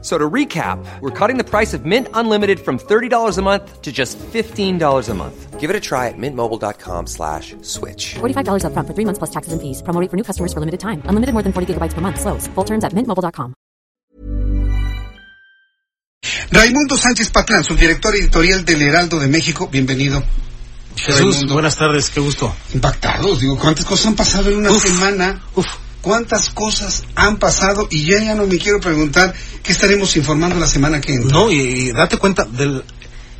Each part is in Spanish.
So to recap, we're cutting the price of Mint Unlimited from $30 a month to just $15 a month. Give it a try at mintmobile.com slash switch. $45 upfront for three months plus taxes and fees. Promo rate for new customers for limited time. Unlimited more than 40 gigabytes per month. Slows. Full terms at mintmobile.com. Raimundo Sánchez Patlán, subdirector editorial del Heraldo de México. Bienvenido. Jesús, Raimundo. buenas tardes, qué gusto. Impactados, digo, ¿cuántas cosas han pasado en una Uf, semana? uf. ¿Cuántas cosas han pasado? Y ya ya no me quiero preguntar qué estaremos informando la semana que entra. No, y date cuenta del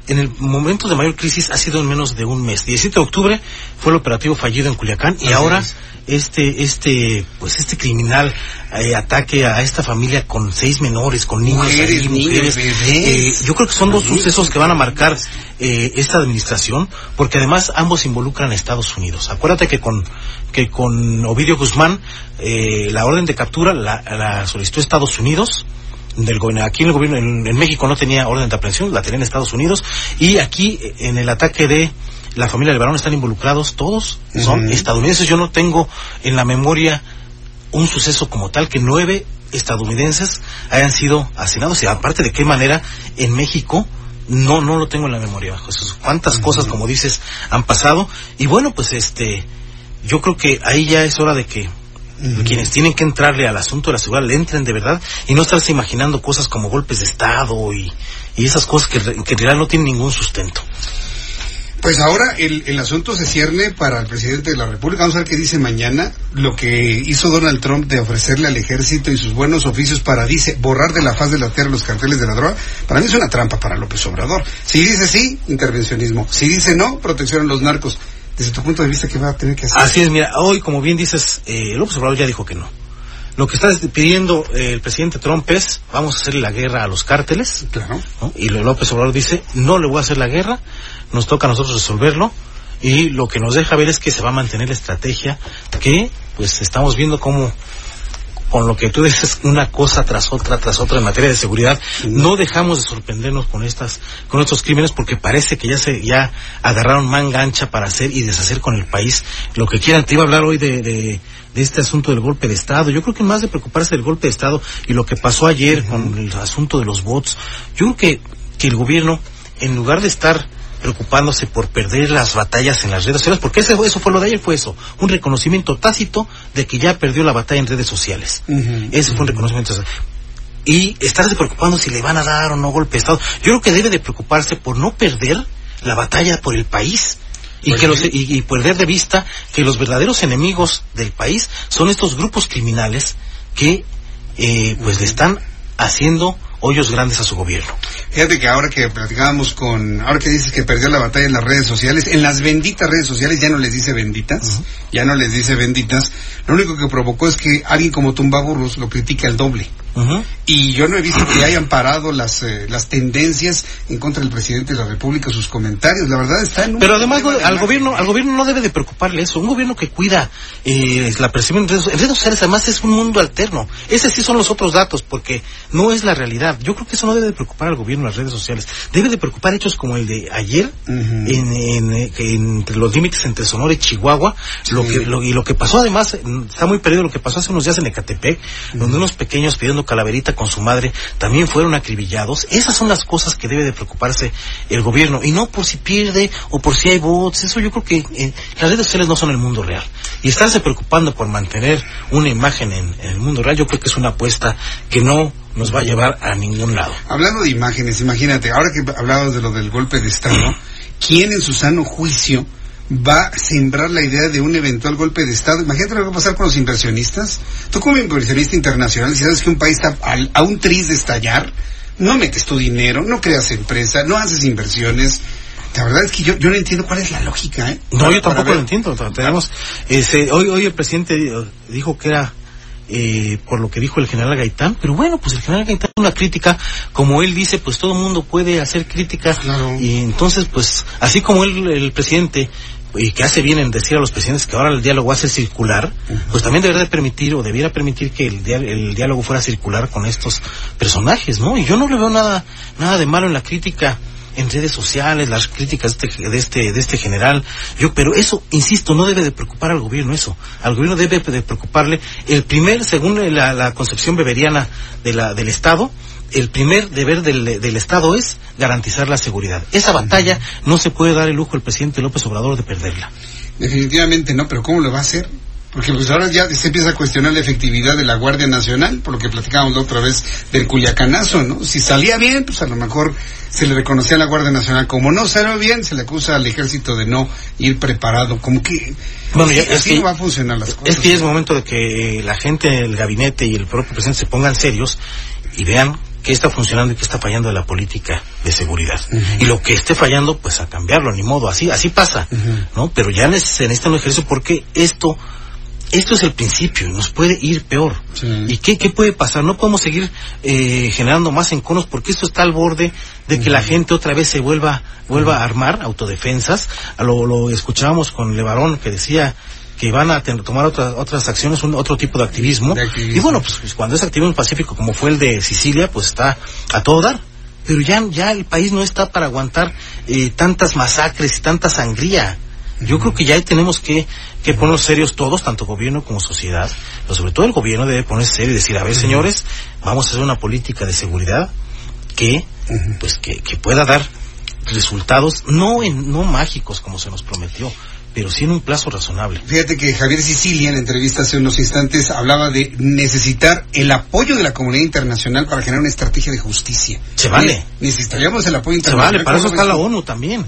en el momento de mayor crisis ha sido en menos de un mes. 17 de octubre fue el operativo fallido en Culiacán y Así ahora es. este este pues este criminal eh, ataque a esta familia con seis menores, con niños, Mujeres, ahí, mujeres. Eh, yo creo que son dos sucesos que van a marcar eh, esta administración, porque además ambos involucran a Estados Unidos. Acuérdate que con que con Ovidio Guzmán eh, la orden de captura la, la solicitó Estados Unidos del gobierno aquí en el gobierno en, en México no tenía orden de aprehensión la tenía en Estados Unidos y aquí eh, en el ataque de la familia Levarón están involucrados todos son estadounidenses. Yo no tengo en la memoria un suceso como tal que nueve estadounidenses hayan sido asesinados y aparte de qué manera en México no no lo tengo en la memoria Jesús. cuántas cosas como dices han pasado. Y bueno pues este yo creo que ahí ya es hora de que quienes tienen que entrarle al asunto de la seguridad le entren de verdad y no estarse imaginando cosas como golpes de estado y, y esas cosas que, que en realidad no tienen ningún sustento Pues ahora el, el asunto se cierne para el presidente de la República. Vamos a ver qué dice mañana. Lo que hizo Donald Trump de ofrecerle al ejército y sus buenos oficios para, dice, borrar de la faz de la tierra los carteles de la droga, para mí es una trampa para López Obrador. Si dice sí, intervencionismo. Si dice no, protección a los narcos. Desde tu punto de vista, ¿qué va a tener que hacer? Así es, mira, hoy, como bien dices, eh, López Obrador ya dijo que no. Lo que está pidiendo eh, el presidente Trump es, vamos a hacerle la guerra a los cárteles, Claro. ¿no? y López Obrador dice, no le voy a hacer la guerra, nos toca a nosotros resolverlo, y lo que nos deja ver es que se va a mantener la estrategia que, pues, estamos viendo cómo con lo que tú dices una cosa tras otra tras otra en materia de seguridad no dejamos de sorprendernos con estas con estos crímenes porque parece que ya se ya agarraron manga ancha para hacer y deshacer con el país lo que quieran. Te iba a hablar hoy de, de, de este asunto del golpe de estado. Yo creo que más de preocuparse del golpe de estado y lo que pasó ayer con el asunto de los bots yo creo que que el gobierno en lugar de estar preocupándose por perder las batallas en las redes sociales, porque ese, eso fue lo de ayer, fue eso, un reconocimiento tácito de que ya perdió la batalla en redes sociales. Ujú. Ese fue un reconocimiento. Y estarse preocupando si le van a dar o no golpe de Estado. Yo creo que debe de preocuparse por no perder la batalla por el país. Y, Pues que los, y perder de vista que los verdaderos enemigos del país son estos grupos criminales que eh, pues le están haciendo hoyos grandes a su gobierno. Fíjate que ahora que platicábamos con, ahora que dices que perdió la batalla en las redes sociales, en las benditas redes sociales ya no les dice benditas, ya no les dice benditas, lo único que provocó es que alguien como Tumbaburros lo critica el doble. Y yo no he visto que hayan parado las, eh, las tendencias en contra del presidente de la República, sus comentarios, la verdad está en un Pero además de al imagen. gobierno, al gobierno no debe de preocuparle eso. Un gobierno que cuida eh, la percepción en redes sociales, además es un mundo alterno. Ese sí son los otros datos, porque no es la realidad. Yo creo que eso no debe de preocupar al gobierno las redes sociales. Debe de preocupar hechos como el de ayer, en, entre los límites entre Sonora y Chihuahua, lo que, lo- y lo que pasó además, mm, está muy perdido lo que pasó hace unos días en Ecatepec, donde unos pequeños pidiendo calaverita con su madre también fueron acribillados. Esas son las cosas que debe de preocuparse el gobierno, y no por si pierde o por si hay bots, eso yo creo que eh, las redes sociales no son el mundo real. Y estarse preocupando por mantener una imagen en, en el mundo real, yo creo que es una apuesta que no nos va a llevar a ningún lado. Hablando de imágenes, imagínate, ahora que hablabas de lo del golpe de Estado, ¿quién en su sano juicio va a sembrar la idea de un eventual golpe de Estado? Imagínate lo que va a pasar con los inversionistas. Tú como inversionista internacional, si sabes que un país está al- a un tris de estallar, no metes tu dinero, no creas empresa, no haces inversiones. La verdad es que yo, yo no entiendo cuál es la lógica, ¿eh? No, yo tampoco lo entiendo. Tenemos, ese, hoy, hoy el presidente dijo que era eh, por lo que dijo el general Gaitán, pero bueno, pues el general Gaitán una crítica, como él dice, pues todo el mundo puede hacer críticas Claro. y entonces, pues así como él, el presidente y que hace bien en decir a los presidentes que ahora el diálogo va a ser circular, pues también debería de permitir o debiera permitir que el, el diálogo fuera circular con estos personajes, ¿no? Y yo no le veo nada, nada de malo en la crítica en redes sociales, las críticas de este, de este, de este general, yo, pero eso, insisto, no debe de preocupar al gobierno eso, al gobierno debe de preocuparle el primer, según la, la concepción beberiana de la, del Estado, el primer deber del, del Estado es garantizar la seguridad. Esa batalla no se puede dar el lujo el presidente López Obrador de perderla. Definitivamente no, pero ¿cómo lo va a hacer? Porque pues ahora ya se empieza a cuestionar la efectividad de la Guardia Nacional, por lo que platicábamos la otra vez del Cuyacanazo, ¿no? Si salía bien, pues a lo mejor se le reconocía a la Guardia Nacional. Como no salió bien, se le acusa al ejército de no ir preparado. Como que... Bueno, ya- así, es así que- no va a funcionar las cosas. Es que es momento de que la gente, el gabinete y el propio presidente se pongan serios y vean qué está funcionando y qué está fallando de la política de seguridad. Y lo que esté fallando, pues a cambiarlo, ni modo, así, así pasa, ¿no? Pero ya se necesita un ejercicio porque esto, esto es el principio nos puede ir peor. Sí. ¿Y qué, qué puede pasar? No podemos seguir eh, generando más enconos porque esto está al borde de que la gente otra vez se vuelva, vuelva a armar autodefensas. Lo, lo escuchábamos con Levarón que decía que van a tomar otras otras acciones, un, otro tipo de activismo. De activismo. Y bueno, pues, pues, cuando es activismo pacífico como fue el de Sicilia, pues está a todo dar. Pero ya, ya el país no está para aguantar eh, tantas masacres y tanta sangría. Yo creo que ya tenemos que, que ponernos serios todos, tanto gobierno como sociedad, pero sobre todo el gobierno debe ponerse serio y decir, a ver señores, vamos a hacer una política de seguridad que, pues que, que pueda dar resultados, no en, no mágicos como se nos prometió, pero sí en un plazo razonable. Fíjate que Javier Sicilia en entrevista hace unos instantes hablaba de necesitar el apoyo de la comunidad internacional para generar una estrategia de justicia. Se vale. Ne- Necesitaríamos el apoyo Se internacional. vale, para eso ¿Cómo está la? ONU también.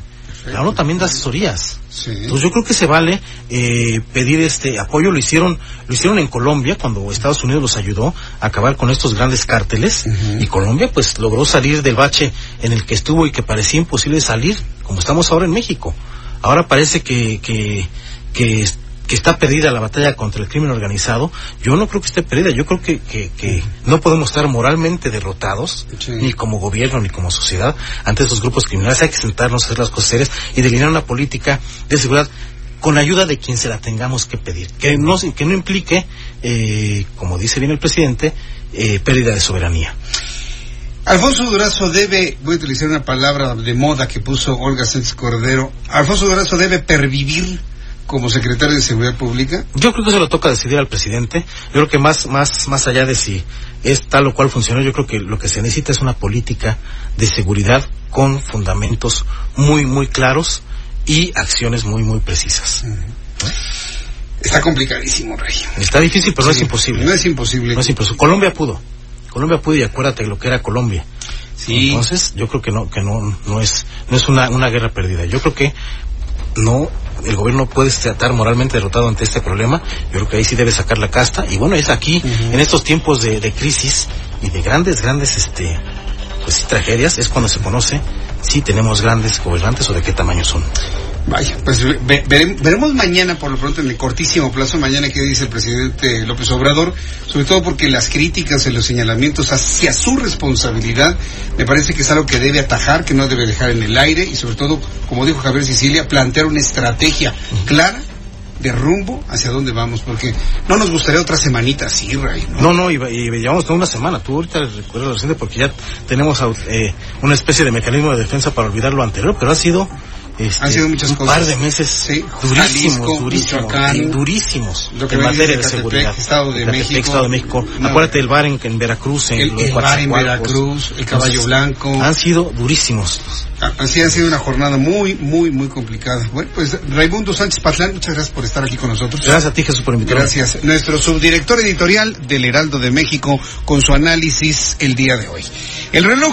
La ONU también da asesorías. Sí. Entonces yo creo que se vale eh, pedir este apoyo. Lo hicieron, lo hicieron en Colombia cuando Estados Unidos los ayudó a acabar con estos grandes cárteles y Colombia pues logró salir del bache en el que estuvo y que parecía imposible salir, como estamos ahora en México. Ahora parece que que que, que está perdida la batalla contra el crimen organizado. Yo no creo que esté perdida. Yo creo que que, que no podemos estar moralmente derrotados Sí. ni como gobierno ni como sociedad ante estos grupos criminales. Hay que sentarnos a hacer las cosas serias y delinear una política de seguridad con ayuda de quien se la tengamos que pedir. Que no, que no implique, eh, como dice bien el presidente, eh, pérdida de soberanía. Alfonso Durazo debe, voy a utilizar una palabra de moda que puso Olga Sánchez Cordero, Alfonso Durazo debe pervivir como secretario de Seguridad Pública. Yo creo que se lo toca decidir al presidente. Yo creo que más, más, más allá de si es tal o cual funcionó, yo creo que lo que se necesita es una política de seguridad con fundamentos muy, muy claros y acciones muy, muy precisas. Está complicadísimo, Rey. Está difícil, pero no es imposible. No es imposible. No es imposible. Colombia pudo. Colombia pudo y acuérdate lo que era Colombia. Sí. Entonces, yo creo que no, que no, no es, no es una, una guerra perdida. Yo creo que no, el gobierno puede estar moralmente derrotado ante este problema. Yo creo que ahí sí debe sacar la casta. Y bueno, es aquí, en estos tiempos de, de crisis y de grandes, grandes, este, pues sí, tragedias, es cuando se conoce si tenemos grandes gobernantes o de qué tamaño son. Vaya, pues ve- vere- veremos mañana, por lo pronto, en el cortísimo plazo, mañana qué dice el presidente López Obrador, sobre todo porque las críticas y los señalamientos hacia su responsabilidad me parece que es algo que debe atajar, que no debe dejar en el aire y sobre todo, como dijo Javier Sicilia, plantear una estrategia clara de rumbo hacia dónde vamos, porque no nos gustaría otra semanita así, Ray, ¿no? No, no, y, y llevamos toda una semana. Tú ahorita recuerdas reciente porque ya tenemos eh, una especie de mecanismo de defensa para olvidar lo anterior, pero ha sido este, Han sido muchas un cosas. par de meses Sí, durísimos, Jalisco, durísimos, Michoacán, durísimos lo que en materia de seguridad. Estado de México. Estado de México. No. Acuérdate del bar en, en Veracruz, en, El, el bar en. Veracruz, el Caballo Entonces, Blanco. Han sido durísimos. Así ha sido una jornada muy, muy, muy complicada. Bueno, pues Raimundo Sánchez Patlán, muchas gracias por estar aquí con nosotros. Gracias a ti, Jesús, por invitarme. Gracias. Nuestro subdirector editorial del Heraldo de México con su análisis el día de hoy. El reloj